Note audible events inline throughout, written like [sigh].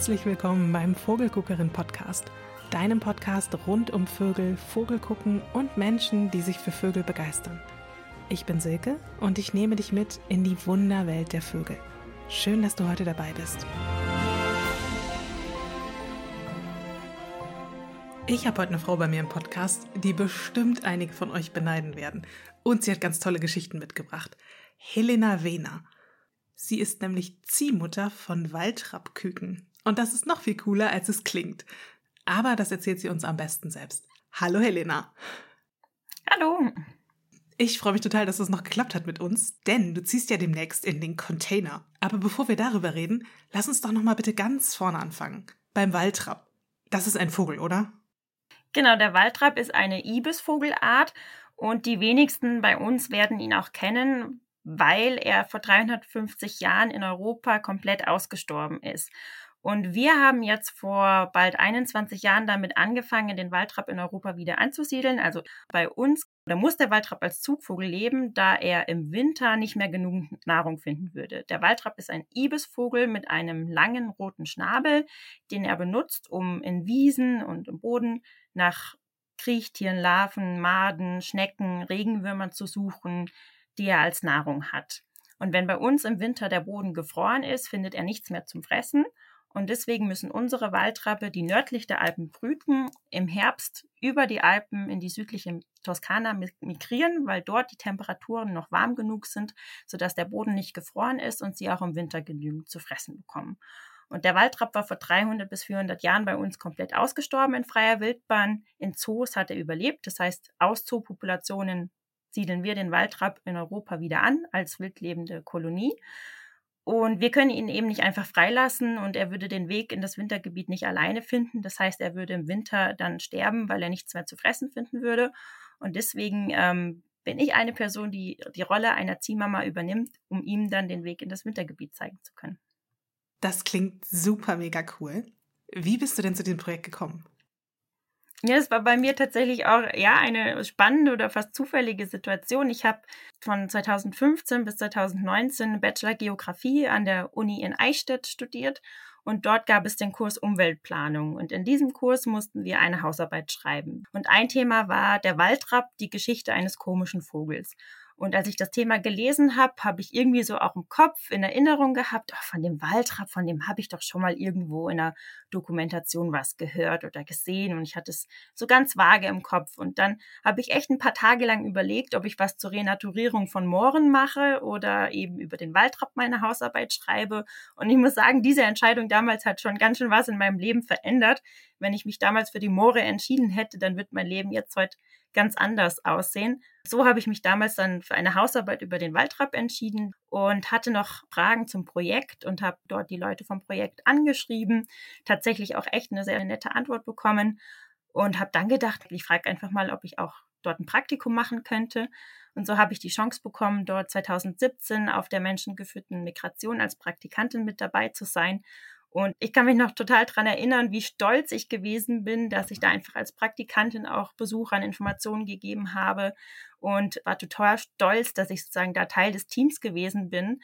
herzlich willkommen beim Vogelguckerin Podcast, deinem Podcast rund um Vögel, Vogelgucken und Menschen, die sich für Vögel begeistern. Ich bin Silke und ich nehme dich mit in die Wunderwelt der Vögel. Schön, dass du heute dabei bist. Ich habe heute eine Frau bei mir im Podcast, die bestimmt einige von euch beneiden werden. Und sie hat ganz tolle Geschichten mitgebracht. Helena Wehner. Sie ist nämlich Ziehmutter von Waldrappküken. Und das ist noch viel cooler, als es klingt. Aber das erzählt sie uns am besten selbst. Hallo Helena. Hallo. Ich freue mich total, dass es noch geklappt hat mit uns, denn du ziehst ja demnächst in den Container. Aber bevor wir darüber reden, lass uns doch noch mal bitte ganz vorne anfangen. Beim Waldrapp. Das ist ein Vogel, oder? Genau, der Waldrapp ist eine Ibisvogelart und die wenigsten bei uns werden ihn auch kennen, weil er vor 350 Jahren in Europa komplett ausgestorben ist. Und wir haben jetzt vor bald 21 Jahren damit angefangen, den Waldrapp in Europa wieder anzusiedeln. Also bei uns, da muss der Waldrapp als Zugvogel leben, da er im Winter nicht mehr genug Nahrung finden würde. Der Waldrapp ist ein Ibisvogel mit einem langen roten Schnabel, den er benutzt, um in Wiesen und im Boden nach Kriechtieren, Larven, Maden, Schnecken, Regenwürmern zu suchen, die er als Nahrung hat. Und wenn bei uns im Winter der Boden gefroren ist, findet er nichts mehr zum Fressen. Und deswegen müssen unsere Waldrappe, die nördlich der Alpen brüten, im Herbst über die Alpen in die südliche Toskana migrieren, weil dort die Temperaturen noch warm genug sind, sodass der Boden nicht gefroren ist und sie auch im Winter genügend zu fressen bekommen. Und der Waldrapp war vor 300 bis 400 Jahren bei uns komplett ausgestorben in freier Wildbahn. In Zoos hat er überlebt. Das heißt, aus Zoopopulationen siedeln wir den Waldrapp in Europa wieder an als wildlebende Kolonie. Und wir können ihn eben nicht einfach freilassen und er würde den Weg in das Wintergebiet nicht alleine finden. Das heißt, er würde im Winter dann sterben, weil er nichts mehr zu fressen finden würde. Und deswegen ähm, bin ich eine Person, die die Rolle einer Ziehmama übernimmt, um ihm dann den Weg in das Wintergebiet zeigen zu können. Das klingt super mega cool. Wie bist du denn zu dem Projekt gekommen? Ja, es war bei mir tatsächlich auch ja eine spannende oder fast zufällige Situation. Ich habe von 2015 bis 2019 Bachelor Geografie an der Uni in Eichstätt studiert und dort gab es den Kurs Umweltplanung und in diesem Kurs mussten wir eine Hausarbeit schreiben. Und ein Thema war der Waldrapp, die Geschichte eines komischen Vogels. Und als ich das Thema gelesen habe, habe ich irgendwie so auch im Kopf in Erinnerung gehabt, oh, von dem Waldrapp, von dem habe ich doch schon mal irgendwo in einer Dokumentation was gehört oder gesehen. Und ich hatte es so ganz vage im Kopf. Und dann habe ich echt ein paar Tage lang überlegt, ob ich was zur Renaturierung von Mooren mache oder eben über den Waldrapp meine Hausarbeit schreibe. Und ich muss sagen, diese Entscheidung damals hat schon ganz schön was in meinem Leben verändert. Wenn ich mich damals für die Moore entschieden hätte, dann wird mein Leben jetzt heute ganz anders aussehen. So habe ich mich damals dann für eine Hausarbeit über den Waldrapp entschieden und hatte noch Fragen zum Projekt und habe dort die Leute vom Projekt angeschrieben, tatsächlich auch echt eine sehr nette Antwort bekommen und habe dann gedacht, ich frage einfach mal, ob ich auch dort ein Praktikum machen könnte. Und so habe ich die Chance bekommen, dort 2017 auf der menschengeführten Migration als Praktikantin mit dabei zu sein und ich kann mich noch total daran erinnern, wie stolz ich gewesen bin, dass ich da einfach als Praktikantin auch Besuchern Informationen gegeben habe und war total stolz, dass ich sozusagen da Teil des Teams gewesen bin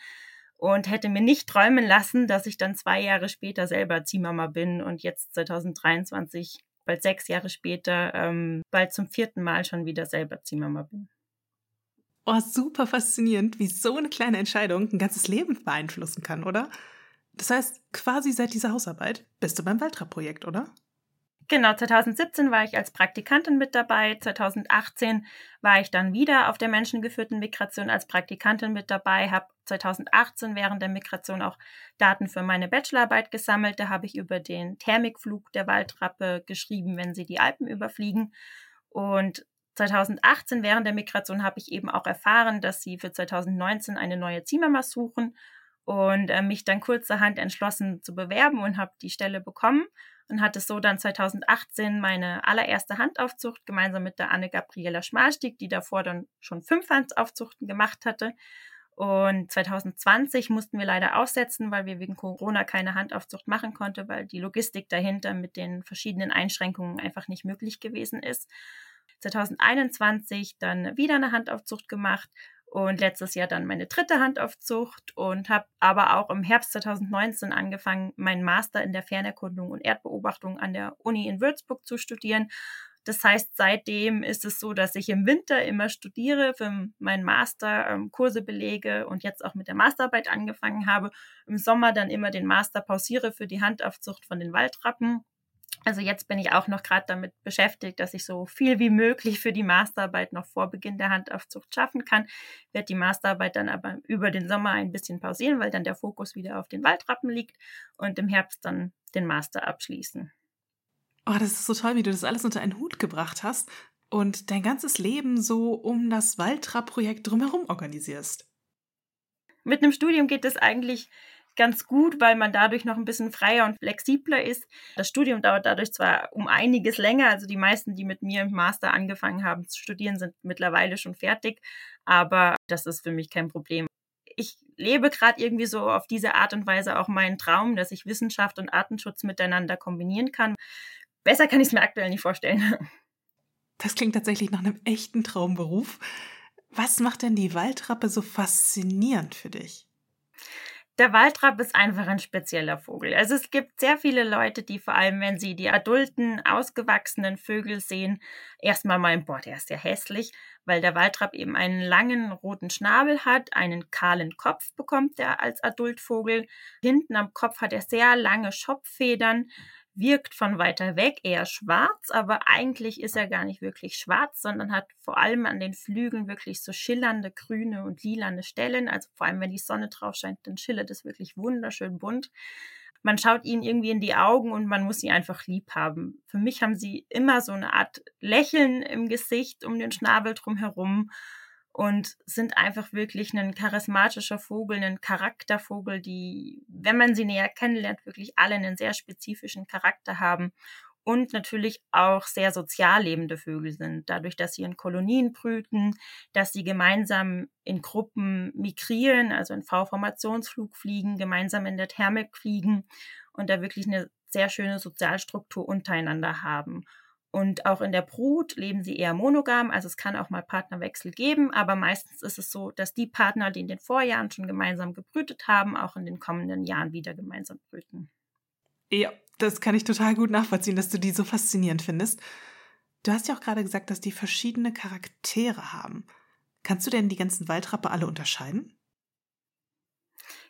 und hätte mir nicht träumen lassen, dass ich dann zwei Jahre später selber Ziehmama bin und jetzt 2023, bald sechs Jahre später, ähm, bald zum vierten Mal schon wieder selber Ziehmama bin. Oh, super faszinierend, wie so eine kleine Entscheidung ein ganzes Leben beeinflussen kann, oder? Das heißt, quasi seit dieser Hausarbeit bist du beim Waldrapp-Projekt, oder? Genau, 2017 war ich als Praktikantin mit dabei. 2018 war ich dann wieder auf der menschengeführten Migration als Praktikantin mit dabei, habe 2018 während der Migration auch Daten für meine Bachelorarbeit gesammelt. Da habe ich über den Thermikflug der Waldrappe geschrieben, wenn sie die Alpen überfliegen. Und 2018 während der Migration habe ich eben auch erfahren, dass sie für 2019 eine neue Ziehmama suchen und äh, mich dann kurzerhand entschlossen zu bewerben und habe die Stelle bekommen und hatte so dann 2018 meine allererste Handaufzucht gemeinsam mit der Anne-Gabriela Schmalstieg, die davor dann schon fünf Handaufzuchten gemacht hatte. Und 2020 mussten wir leider aussetzen, weil wir wegen Corona keine Handaufzucht machen konnten, weil die Logistik dahinter mit den verschiedenen Einschränkungen einfach nicht möglich gewesen ist. 2021 dann wieder eine Handaufzucht gemacht und letztes Jahr dann meine dritte Handaufzucht und habe aber auch im Herbst 2019 angefangen, meinen Master in der Fernerkundung und Erdbeobachtung an der Uni in Würzburg zu studieren. Das heißt, seitdem ist es so, dass ich im Winter immer studiere, für meinen Master ähm, Kurse belege und jetzt auch mit der Masterarbeit angefangen habe. Im Sommer dann immer den Master pausiere für die Handaufzucht von den Waldrappen also jetzt bin ich auch noch gerade damit beschäftigt, dass ich so viel wie möglich für die Masterarbeit noch vor Beginn der Handaufzucht schaffen kann. Werde die Masterarbeit dann aber über den Sommer ein bisschen pausieren, weil dann der Fokus wieder auf den Waldrappen liegt und im Herbst dann den Master abschließen. Oh, das ist so toll, wie du das alles unter einen Hut gebracht hast und dein ganzes Leben so um das Waldrapp-Projekt drumherum organisierst. Mit einem Studium geht es eigentlich ganz gut, weil man dadurch noch ein bisschen freier und flexibler ist. Das Studium dauert dadurch zwar um einiges länger, also die meisten, die mit mir im Master angefangen haben zu studieren, sind mittlerweile schon fertig, aber das ist für mich kein Problem. Ich lebe gerade irgendwie so auf diese Art und Weise auch meinen Traum, dass ich Wissenschaft und Artenschutz miteinander kombinieren kann. Besser kann ich es mir aktuell nicht vorstellen. Das klingt tatsächlich nach einem echten Traumberuf. Was macht denn die Waldrappe so faszinierend für dich? Der Waldrapp ist einfach ein spezieller Vogel. Also es gibt sehr viele Leute, die vor allem, wenn sie die adulten, ausgewachsenen Vögel sehen, erstmal meinen, boah, der ist ja hässlich, weil der Waldrapp eben einen langen roten Schnabel hat, einen kahlen Kopf bekommt er als Adultvogel. Hinten am Kopf hat er sehr lange Schopffedern, wirkt von weiter weg eher schwarz, aber eigentlich ist er gar nicht wirklich schwarz, sondern hat vor allem an den Flügeln wirklich so schillernde grüne und lilane Stellen. Also vor allem, wenn die Sonne drauf scheint, dann schillert es wirklich wunderschön bunt. Man schaut ihnen irgendwie in die Augen und man muss sie einfach lieb haben. Für mich haben sie immer so eine Art Lächeln im Gesicht um den Schnabel drumherum und sind einfach wirklich ein charismatischer Vogel, ein Charaktervogel, die, wenn man sie näher kennenlernt, wirklich alle einen sehr spezifischen Charakter haben und natürlich auch sehr sozial lebende Vögel sind, dadurch, dass sie in Kolonien brüten, dass sie gemeinsam in Gruppen migrieren, also in V-Formationsflug fliegen, gemeinsam in der Thermik fliegen und da wirklich eine sehr schöne Sozialstruktur untereinander haben. Und auch in der Brut leben sie eher monogam, also es kann auch mal Partnerwechsel geben, aber meistens ist es so, dass die Partner, die in den Vorjahren schon gemeinsam gebrütet haben, auch in den kommenden Jahren wieder gemeinsam brüten. Ja, das kann ich total gut nachvollziehen, dass du die so faszinierend findest. Du hast ja auch gerade gesagt, dass die verschiedene Charaktere haben. Kannst du denn die ganzen Waldrappe alle unterscheiden?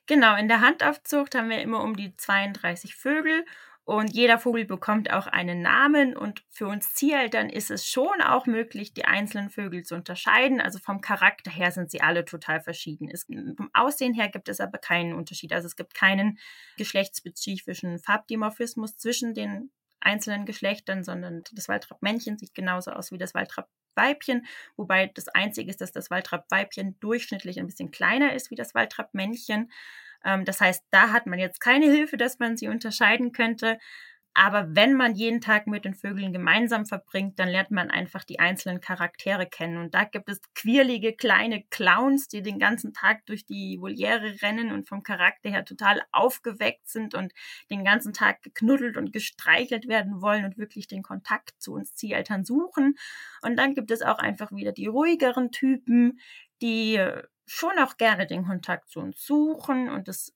Genau, in der Handaufzucht haben wir immer um die 32 Vögel und jeder Vogel bekommt auch einen Namen und für uns Zieheltern ist es schon auch möglich, die einzelnen Vögel zu unterscheiden. Also vom Charakter her sind sie alle total verschieden. Es, vom Aussehen her gibt es aber keinen Unterschied. Also es gibt keinen geschlechtsspezifischen Farbdimorphismus zwischen den einzelnen Geschlechtern, sondern das Waldrappmännchen sieht genauso aus wie das Waldrappweibchen, wobei das Einzige ist, dass das Waldrappweibchen durchschnittlich ein bisschen kleiner ist wie das Waldrappmännchen. Ähm, das heißt, da hat man jetzt keine Hilfe, dass man sie unterscheiden könnte. Aber wenn man jeden Tag mit den Vögeln gemeinsam verbringt, dann lernt man einfach die einzelnen Charaktere kennen. Und da gibt es quirlige kleine Clowns, die den ganzen Tag durch die Voliere rennen und vom Charakter her total aufgeweckt sind und den ganzen Tag geknuddelt und gestreichelt werden wollen und wirklich den Kontakt zu uns Zieheltern suchen. Und dann gibt es auch einfach wieder die ruhigeren Typen, die schon auch gerne den Kontakt zu uns suchen und es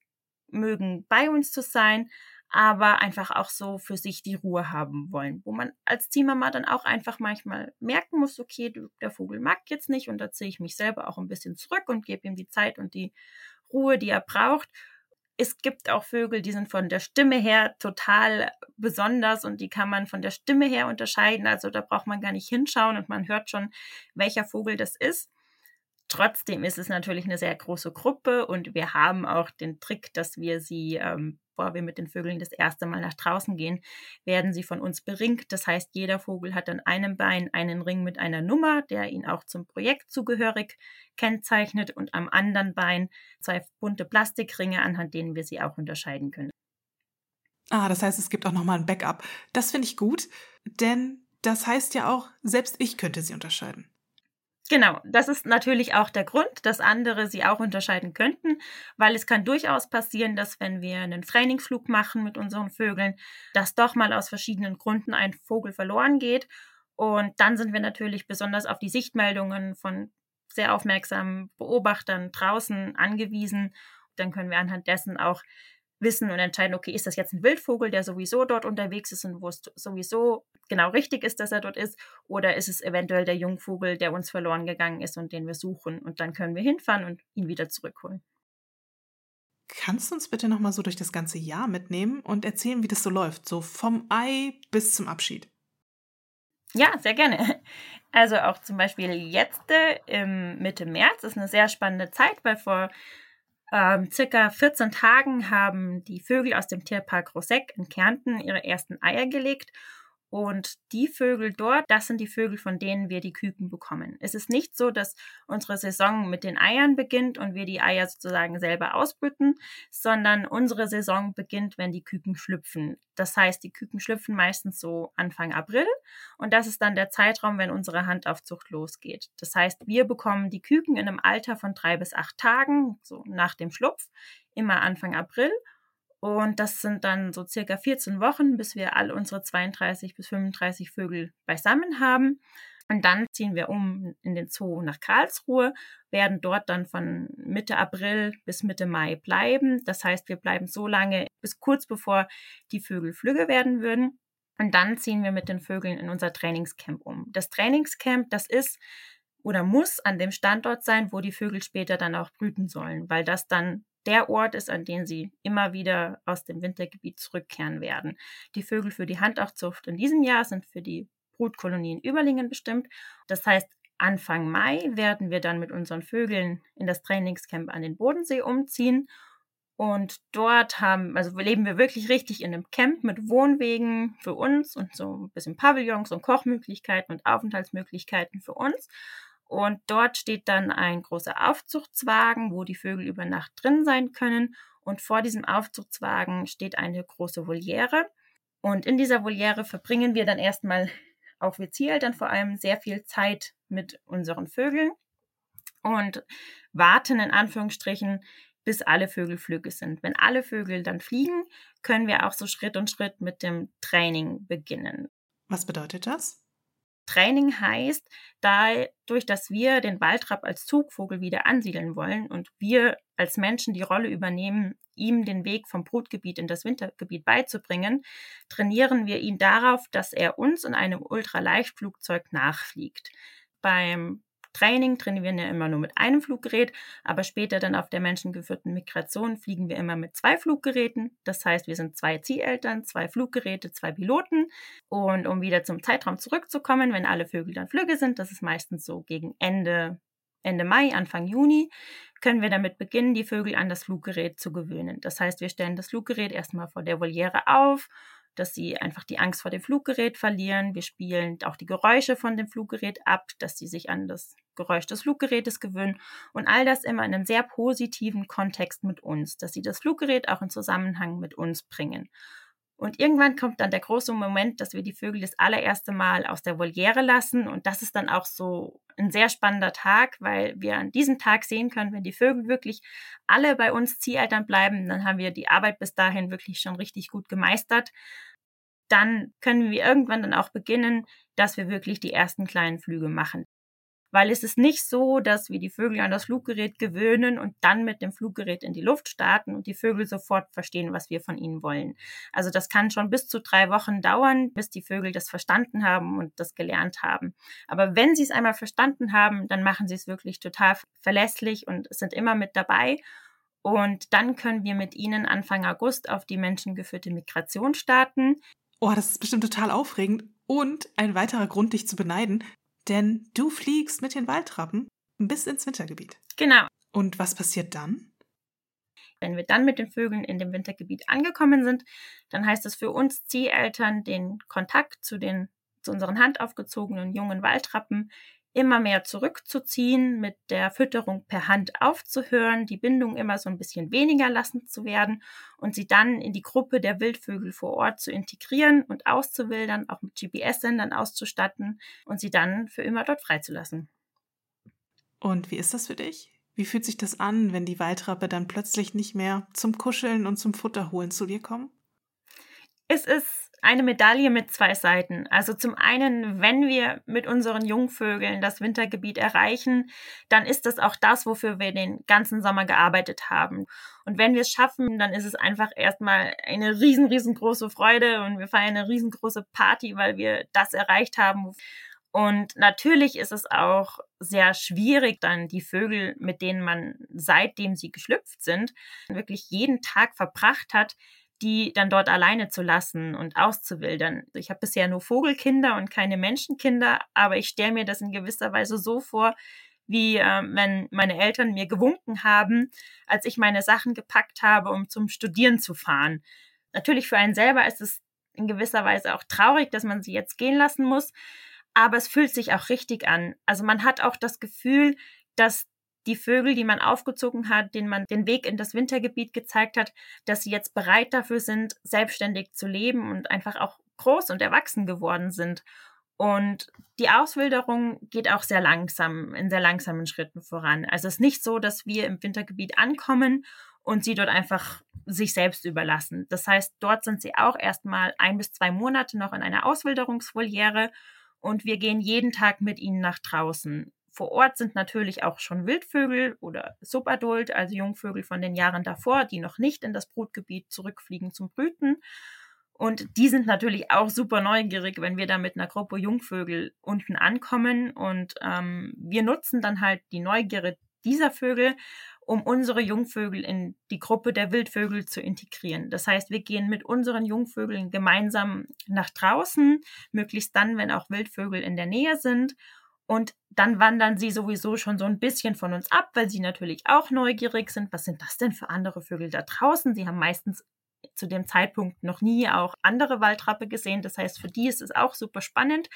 mögen, bei uns zu sein, aber einfach auch so für sich die Ruhe haben wollen, wo man als Ziehmama dann auch einfach manchmal merken muss, okay, der Vogel mag jetzt nicht und da ziehe ich mich selber auch ein bisschen zurück und gebe ihm die Zeit und die Ruhe, die er braucht. Es gibt auch Vögel, die sind von der Stimme her total besonders und die kann man von der Stimme her unterscheiden. Also da braucht man gar nicht hinschauen und man hört schon, welcher Vogel das ist. Trotzdem ist es natürlich eine sehr große Gruppe und wir haben auch den Trick, dass wir sie, ähm, bevor wir mit den Vögeln das erste Mal nach draußen gehen, werden sie von uns beringt. Das heißt, jeder Vogel hat an einem Bein einen Ring mit einer Nummer, der ihn auch zum Projekt zugehörig kennzeichnet und am anderen Bein zwei bunte Plastikringe, anhand denen wir sie auch unterscheiden können. Ah, das heißt, es gibt auch nochmal ein Backup. Das finde ich gut, denn das heißt ja auch, selbst ich könnte sie unterscheiden. Genau, das ist natürlich auch der Grund, dass andere sie auch unterscheiden könnten, weil es kann durchaus passieren, dass wenn wir einen Trainingflug machen mit unseren Vögeln, dass doch mal aus verschiedenen Gründen ein Vogel verloren geht. Und dann sind wir natürlich besonders auf die Sichtmeldungen von sehr aufmerksamen Beobachtern draußen angewiesen. Dann können wir anhand dessen auch wissen und entscheiden, okay, ist das jetzt ein Wildvogel, der sowieso dort unterwegs ist und wo es sowieso genau richtig ist, dass er dort ist, oder ist es eventuell der Jungvogel, der uns verloren gegangen ist und den wir suchen und dann können wir hinfahren und ihn wieder zurückholen. Kannst du uns bitte nochmal so durch das ganze Jahr mitnehmen und erzählen, wie das so läuft, so vom Ei bis zum Abschied? Ja, sehr gerne. Also auch zum Beispiel jetzt im Mitte März ist eine sehr spannende Zeit, weil vor ähm, circa 14 Tagen haben die Vögel aus dem Tierpark Roseck in Kärnten ihre ersten Eier gelegt und die Vögel dort, das sind die Vögel, von denen wir die Küken bekommen. Es ist nicht so, dass unsere Saison mit den Eiern beginnt und wir die Eier sozusagen selber ausbrüten, sondern unsere Saison beginnt, wenn die Küken schlüpfen. Das heißt, die Küken schlüpfen meistens so Anfang April und das ist dann der Zeitraum, wenn unsere Handaufzucht losgeht. Das heißt, wir bekommen die Küken in einem Alter von drei bis acht Tagen, so nach dem Schlupf, immer Anfang April und das sind dann so circa 14 Wochen, bis wir all unsere 32 bis 35 Vögel beisammen haben. Und dann ziehen wir um in den Zoo nach Karlsruhe, werden dort dann von Mitte April bis Mitte Mai bleiben. Das heißt, wir bleiben so lange bis kurz bevor die Vögel flügge werden würden. Und dann ziehen wir mit den Vögeln in unser Trainingscamp um. Das Trainingscamp, das ist oder muss an dem Standort sein, wo die Vögel später dann auch brüten sollen, weil das dann der Ort ist, an den sie immer wieder aus dem Wintergebiet zurückkehren werden. Die Vögel für die Handaufzucht in diesem Jahr sind für die Brutkolonien Überlingen bestimmt. Das heißt, Anfang Mai werden wir dann mit unseren Vögeln in das Trainingscamp an den Bodensee umziehen. Und dort haben, also leben wir wirklich richtig in einem Camp mit Wohnwegen für uns und so ein bisschen Pavillons und Kochmöglichkeiten und Aufenthaltsmöglichkeiten für uns. Und dort steht dann ein großer Aufzuchtswagen, wo die Vögel über Nacht drin sein können. Und vor diesem Aufzuchtswagen steht eine große Voliere. Und in dieser Voliere verbringen wir dann erstmal, [laughs] auch wir Zieleltern vor allem, sehr viel Zeit mit unseren Vögeln und warten in Anführungsstrichen, bis alle Vögel flügge sind. Wenn alle Vögel dann fliegen, können wir auch so Schritt und Schritt mit dem Training beginnen. Was bedeutet das? Training heißt, dadurch, dass wir den Waldrapp als Zugvogel wieder ansiedeln wollen und wir als Menschen die Rolle übernehmen, ihm den Weg vom Brutgebiet in das Wintergebiet beizubringen, trainieren wir ihn darauf, dass er uns in einem Ultraleichtflugzeug nachfliegt. Beim Training trainieren wir ja immer nur mit einem Fluggerät, aber später dann auf der menschengeführten Migration fliegen wir immer mit zwei Fluggeräten. Das heißt, wir sind zwei Zieheltern, zwei Fluggeräte, zwei Piloten. Und um wieder zum Zeitraum zurückzukommen, wenn alle Vögel dann Flüge sind, das ist meistens so gegen Ende Ende Mai, Anfang Juni, können wir damit beginnen, die Vögel an das Fluggerät zu gewöhnen. Das heißt, wir stellen das Fluggerät erstmal vor der Voliere auf dass sie einfach die Angst vor dem Fluggerät verlieren. Wir spielen auch die Geräusche von dem Fluggerät ab, dass sie sich an das Geräusch des Fluggerätes gewöhnen und all das immer in einem sehr positiven Kontext mit uns, dass sie das Fluggerät auch in Zusammenhang mit uns bringen. Und irgendwann kommt dann der große Moment, dass wir die Vögel das allererste Mal aus der Voliere lassen. Und das ist dann auch so ein sehr spannender Tag, weil wir an diesem Tag sehen können, wenn die Vögel wirklich alle bei uns Zieheltern bleiben, dann haben wir die Arbeit bis dahin wirklich schon richtig gut gemeistert dann können wir irgendwann dann auch beginnen, dass wir wirklich die ersten kleinen Flüge machen. Weil es ist nicht so, dass wir die Vögel an das Fluggerät gewöhnen und dann mit dem Fluggerät in die Luft starten und die Vögel sofort verstehen, was wir von ihnen wollen. Also das kann schon bis zu drei Wochen dauern, bis die Vögel das verstanden haben und das gelernt haben. Aber wenn sie es einmal verstanden haben, dann machen sie es wirklich total verlässlich und sind immer mit dabei. Und dann können wir mit ihnen Anfang August auf die menschengeführte Migration starten. Oh, das ist bestimmt total aufregend und ein weiterer Grund, dich zu beneiden, denn du fliegst mit den Waldrappen bis ins Wintergebiet. Genau. Und was passiert dann? Wenn wir dann mit den Vögeln in dem Wintergebiet angekommen sind, dann heißt es für uns Zieheltern, den Kontakt zu den zu unseren handaufgezogenen jungen Waldrappen immer mehr zurückzuziehen, mit der Fütterung per Hand aufzuhören, die Bindung immer so ein bisschen weniger lassen zu werden und sie dann in die Gruppe der Wildvögel vor Ort zu integrieren und auszuwildern, auch mit GPS-Sendern auszustatten und sie dann für immer dort freizulassen. Und wie ist das für dich? Wie fühlt sich das an, wenn die Waldrappe dann plötzlich nicht mehr zum Kuscheln und zum Futterholen zu dir kommen? Es ist eine Medaille mit zwei Seiten. Also zum einen, wenn wir mit unseren Jungvögeln das Wintergebiet erreichen, dann ist das auch das, wofür wir den ganzen Sommer gearbeitet haben. Und wenn wir es schaffen, dann ist es einfach erstmal eine riesen, riesengroße Freude und wir feiern eine riesengroße Party, weil wir das erreicht haben. Und natürlich ist es auch sehr schwierig, dann die Vögel, mit denen man seitdem sie geschlüpft sind, wirklich jeden Tag verbracht hat, die dann dort alleine zu lassen und auszuwildern. Ich habe bisher nur Vogelkinder und keine Menschenkinder, aber ich stelle mir das in gewisser Weise so vor, wie äh, wenn meine Eltern mir gewunken haben, als ich meine Sachen gepackt habe, um zum Studieren zu fahren. Natürlich für einen selber ist es in gewisser Weise auch traurig, dass man sie jetzt gehen lassen muss, aber es fühlt sich auch richtig an. Also man hat auch das Gefühl, dass die Vögel, die man aufgezogen hat, denen man den Weg in das Wintergebiet gezeigt hat, dass sie jetzt bereit dafür sind, selbstständig zu leben und einfach auch groß und erwachsen geworden sind. Und die Auswilderung geht auch sehr langsam, in sehr langsamen Schritten voran. Also es ist nicht so, dass wir im Wintergebiet ankommen und sie dort einfach sich selbst überlassen. Das heißt, dort sind sie auch erstmal ein bis zwei Monate noch in einer Auswilderungsvoliere und wir gehen jeden Tag mit ihnen nach draußen. Vor Ort sind natürlich auch schon Wildvögel oder Subadult, also Jungvögel von den Jahren davor, die noch nicht in das Brutgebiet zurückfliegen zum Brüten. Und die sind natürlich auch super neugierig, wenn wir da mit einer Gruppe Jungvögel unten ankommen. Und ähm, wir nutzen dann halt die Neugierde dieser Vögel, um unsere Jungvögel in die Gruppe der Wildvögel zu integrieren. Das heißt, wir gehen mit unseren Jungvögeln gemeinsam nach draußen, möglichst dann, wenn auch Wildvögel in der Nähe sind und dann wandern sie sowieso schon so ein bisschen von uns ab, weil sie natürlich auch neugierig sind. Was sind das denn für andere Vögel da draußen? Sie haben meistens zu dem Zeitpunkt noch nie auch andere Waldrappe gesehen. Das heißt, für die ist es auch super spannend.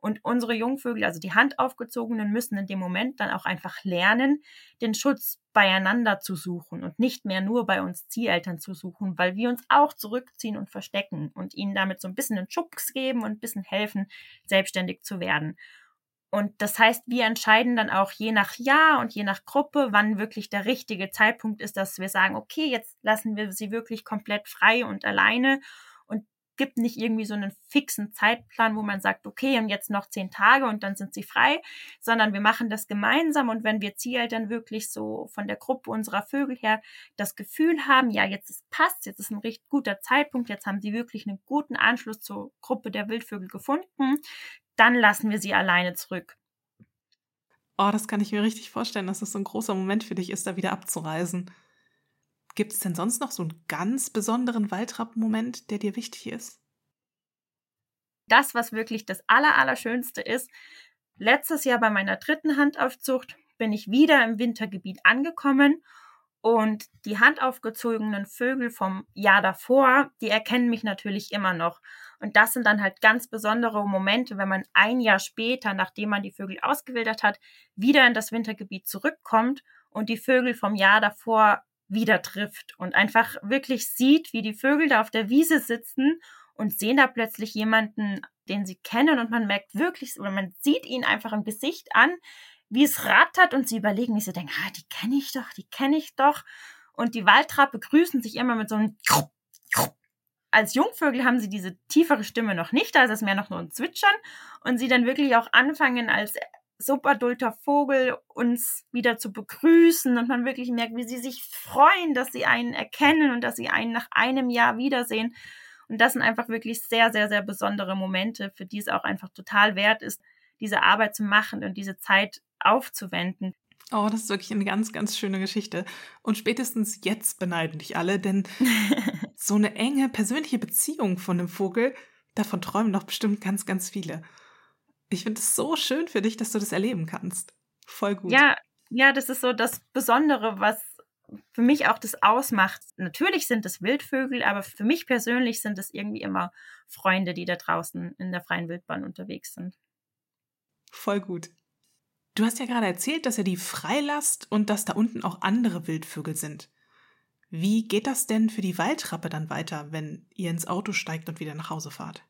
Und unsere Jungvögel, also die handaufgezogenen, müssen in dem Moment dann auch einfach lernen, den Schutz beieinander zu suchen und nicht mehr nur bei uns Zieheltern zu suchen, weil wir uns auch zurückziehen und verstecken und ihnen damit so ein bisschen einen Schubs geben und ein bisschen helfen, selbstständig zu werden. Und das heißt, wir entscheiden dann auch je nach Jahr und je nach Gruppe, wann wirklich der richtige Zeitpunkt ist, dass wir sagen, okay, jetzt lassen wir sie wirklich komplett frei und alleine. Und gibt nicht irgendwie so einen fixen Zeitplan, wo man sagt, okay, und jetzt noch zehn Tage und dann sind sie frei, sondern wir machen das gemeinsam. Und wenn wir Zieleltern wirklich so von der Gruppe unserer Vögel her das Gefühl haben, ja, jetzt passt, jetzt ist ein recht guter Zeitpunkt, jetzt haben sie wirklich einen guten Anschluss zur Gruppe der Wildvögel gefunden, dann lassen wir sie alleine zurück. Oh, das kann ich mir richtig vorstellen, dass es das so ein großer Moment für dich ist, da wieder abzureisen. Gibt es denn sonst noch so einen ganz besonderen Waldrapp-Moment, der dir wichtig ist? Das, was wirklich das Allerallerschönste ist, letztes Jahr bei meiner dritten Handaufzucht bin ich wieder im Wintergebiet angekommen und die handaufgezogenen Vögel vom Jahr davor, die erkennen mich natürlich immer noch. Und das sind dann halt ganz besondere Momente, wenn man ein Jahr später, nachdem man die Vögel ausgewildert hat, wieder in das Wintergebiet zurückkommt und die Vögel vom Jahr davor wieder trifft und einfach wirklich sieht, wie die Vögel da auf der Wiese sitzen und sehen da plötzlich jemanden, den sie kennen und man merkt wirklich, oder man sieht ihn einfach im Gesicht an, wie es rattert und sie überlegen, wie sie denken, ah, die kenne ich doch, die kenne ich doch. Und die Waldrappe grüßen sich immer mit so einem als Jungvögel haben sie diese tiefere Stimme noch nicht, da ist es mehr noch nur ein Zwitschern und sie dann wirklich auch anfangen als subadulter Vogel uns wieder zu begrüßen und man wirklich merkt, wie sie sich freuen, dass sie einen erkennen und dass sie einen nach einem Jahr wiedersehen. Und das sind einfach wirklich sehr, sehr, sehr besondere Momente, für die es auch einfach total wert ist, diese Arbeit zu machen und diese Zeit aufzuwenden. Oh, das ist wirklich eine ganz, ganz schöne Geschichte. Und spätestens jetzt beneiden dich alle, denn [laughs] so eine enge persönliche Beziehung von einem Vogel, davon träumen doch bestimmt ganz, ganz viele. Ich finde es so schön für dich, dass du das erleben kannst. Voll gut. Ja, ja, das ist so das Besondere, was für mich auch das ausmacht. Natürlich sind es Wildvögel, aber für mich persönlich sind es irgendwie immer Freunde, die da draußen in der freien Wildbahn unterwegs sind. Voll gut. Du hast ja gerade erzählt, dass er die freilasst und dass da unten auch andere Wildvögel sind. Wie geht das denn für die Waldrappe dann weiter, wenn ihr ins Auto steigt und wieder nach Hause fahrt?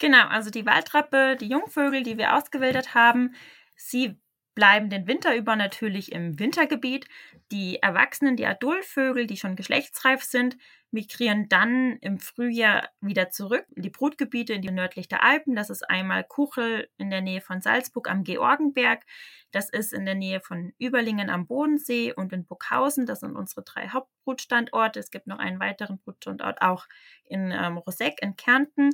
Genau, also die Waldrappe, die Jungvögel, die wir ausgewildert haben, sie bleiben den Winter über natürlich im Wintergebiet. Die Erwachsenen, die Adultvögel, die schon geschlechtsreif sind, migrieren dann im Frühjahr wieder zurück in die Brutgebiete in die nördlich der Alpen. Das ist einmal Kuchel in der Nähe von Salzburg am Georgenberg. Das ist in der Nähe von Überlingen am Bodensee und in Burghausen. Das sind unsere drei Hauptbrutstandorte. Es gibt noch einen weiteren Brutstandort auch in ähm, Roseck in Kärnten.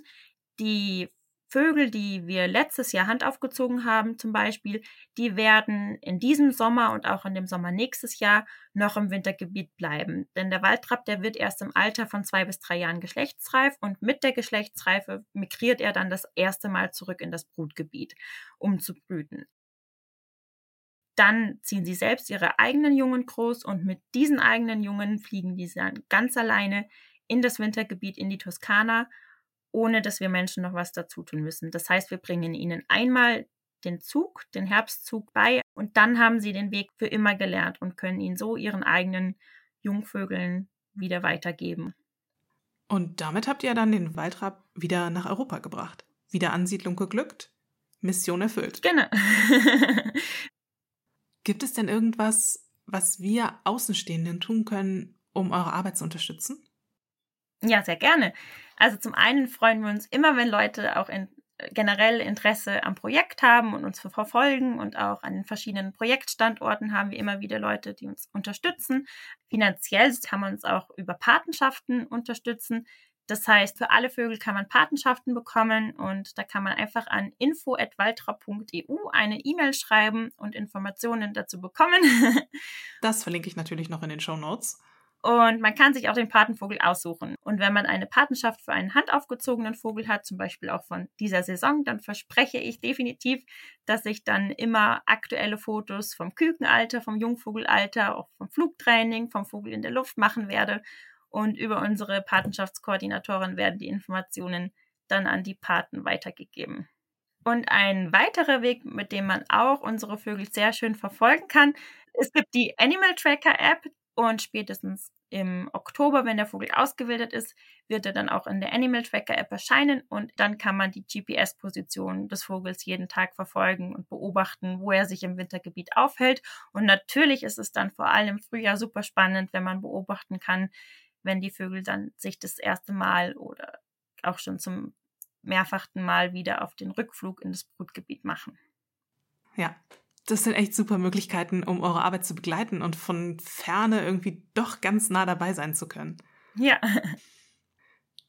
Die Vögel, die wir letztes Jahr Hand aufgezogen haben, zum Beispiel, die werden in diesem Sommer und auch in dem Sommer nächstes Jahr noch im Wintergebiet bleiben. Denn der Waldrapp, der wird erst im Alter von zwei bis drei Jahren geschlechtsreif und mit der Geschlechtsreife migriert er dann das erste Mal zurück in das Brutgebiet, um zu brüten. Dann ziehen sie selbst ihre eigenen Jungen groß und mit diesen eigenen Jungen fliegen die dann ganz alleine in das Wintergebiet in die Toskana ohne dass wir Menschen noch was dazu tun müssen. Das heißt, wir bringen ihnen einmal den Zug, den Herbstzug bei und dann haben sie den Weg für immer gelernt und können ihn so ihren eigenen Jungvögeln wieder weitergeben. Und damit habt ihr dann den Waldrapp wieder nach Europa gebracht. Wieder Ansiedlung geglückt, Mission erfüllt. Genau. [laughs] Gibt es denn irgendwas, was wir Außenstehenden tun können, um eure Arbeit zu unterstützen? Ja, sehr gerne. Also zum einen freuen wir uns immer, wenn Leute auch in, generell Interesse am Projekt haben und uns verfolgen und auch an den verschiedenen Projektstandorten haben wir immer wieder Leute, die uns unterstützen. Finanziell kann man uns auch über Patenschaften unterstützen. Das heißt, für alle Vögel kann man Patenschaften bekommen und da kann man einfach an info.waltra.eu eine E-Mail schreiben und Informationen dazu bekommen. [laughs] das verlinke ich natürlich noch in den Show Notes. Und man kann sich auch den Patenvogel aussuchen. Und wenn man eine Patenschaft für einen handaufgezogenen Vogel hat, zum Beispiel auch von dieser Saison, dann verspreche ich definitiv, dass ich dann immer aktuelle Fotos vom Kükenalter, vom Jungvogelalter, auch vom Flugtraining, vom Vogel in der Luft machen werde. Und über unsere Patenschaftskoordinatorin werden die Informationen dann an die Paten weitergegeben. Und ein weiterer Weg, mit dem man auch unsere Vögel sehr schön verfolgen kann, es gibt die Animal Tracker App, und spätestens im Oktober, wenn der Vogel ausgewildert ist, wird er dann auch in der Animal Tracker App erscheinen und dann kann man die GPS-Position des Vogels jeden Tag verfolgen und beobachten, wo er sich im Wintergebiet aufhält. Und natürlich ist es dann vor allem im Frühjahr super spannend, wenn man beobachten kann, wenn die Vögel dann sich das erste Mal oder auch schon zum mehrfachten Mal wieder auf den Rückflug in das Brutgebiet machen. Ja, das sind echt super Möglichkeiten, um eure Arbeit zu begleiten und von ferne irgendwie doch ganz nah dabei sein zu können. Ja. [laughs]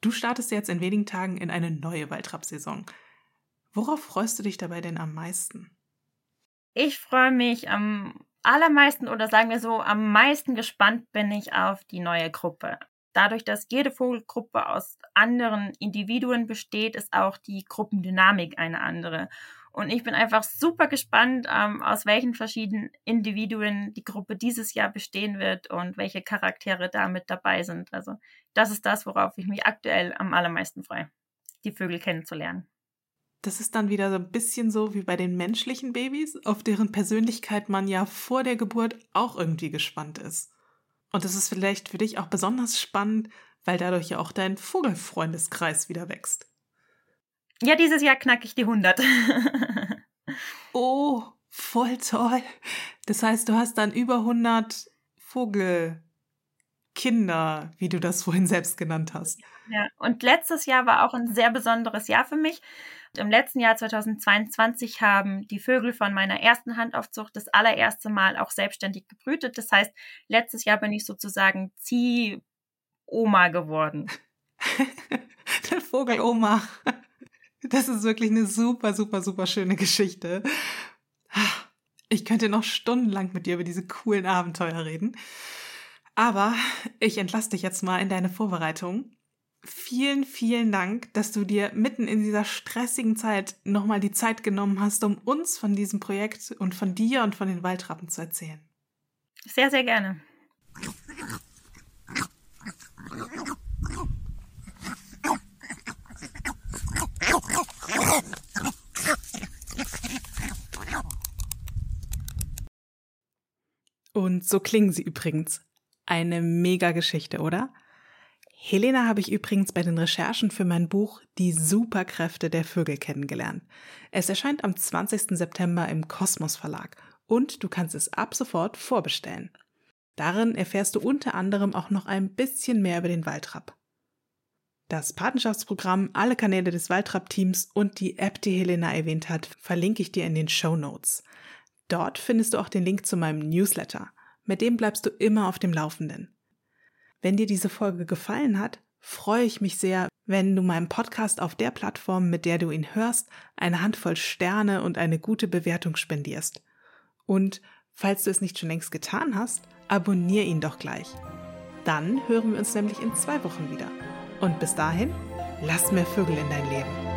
Du startest jetzt in wenigen Tagen in eine neue Waldrapp-Saison. Worauf freust du dich dabei denn am meisten? Ich freue mich am allermeisten oder sagen wir so, am meisten gespannt bin ich auf die neue Gruppe. Dadurch, dass jede Vogelgruppe aus anderen Individuen besteht, ist auch die Gruppendynamik eine andere. Und ich bin einfach super gespannt, ähm, aus welchen verschiedenen Individuen die Gruppe dieses Jahr bestehen wird und welche Charaktere da mit dabei sind. Also das ist das, worauf ich mich aktuell am allermeisten freue, die Vögel kennenzulernen. Das ist dann wieder so ein bisschen so wie bei den menschlichen Babys, auf deren Persönlichkeit man ja vor der Geburt auch irgendwie gespannt ist. Und das ist vielleicht für dich auch besonders spannend, weil dadurch ja auch dein Vogelfreundeskreis wieder wächst. Ja, dieses Jahr knacke ich die 100. [laughs] oh, voll toll. Das heißt, du hast dann über 100 Vogelkinder, wie du das vorhin selbst genannt hast. Ja, und letztes Jahr war auch ein sehr besonderes Jahr für mich. Im letzten Jahr 2022 haben die Vögel von meiner ersten Handaufzucht das allererste Mal auch selbstständig gebrütet. Das heißt, letztes Jahr bin ich sozusagen Zieh-Oma geworden. [laughs] Der Vogeloma. Das ist wirklich eine super, super, super schöne Geschichte. Ich könnte noch stundenlang mit dir über diese coolen Abenteuer reden. Aber ich entlasse dich jetzt mal in deine Vorbereitung. Vielen, vielen Dank, dass du dir mitten in dieser stressigen Zeit nochmal die Zeit genommen hast, um uns von diesem Projekt und von dir und von den Waldrappen zu erzählen. Sehr, sehr gerne. Und so klingen sie übrigens. Eine mega Geschichte, oder? Helena habe ich übrigens bei den Recherchen für mein Buch Die Superkräfte der Vögel kennengelernt. Es erscheint am 20. September im Kosmos Verlag und du kannst es ab sofort vorbestellen. Darin erfährst du unter anderem auch noch ein bisschen mehr über den Waltrap. Das Patenschaftsprogramm, alle Kanäle des Waltrap-Teams und die App, die Helena erwähnt hat, verlinke ich dir in den Show Notes. Dort findest du auch den Link zu meinem Newsletter. Mit dem bleibst du immer auf dem Laufenden. Wenn dir diese Folge gefallen hat, freue ich mich sehr, wenn du meinem Podcast auf der Plattform, mit der du ihn hörst, eine Handvoll Sterne und eine gute Bewertung spendierst. Und falls du es nicht schon längst getan hast, abonniere ihn doch gleich. Dann hören wir uns nämlich in zwei Wochen wieder. Und bis dahin, lass mehr Vögel in dein Leben.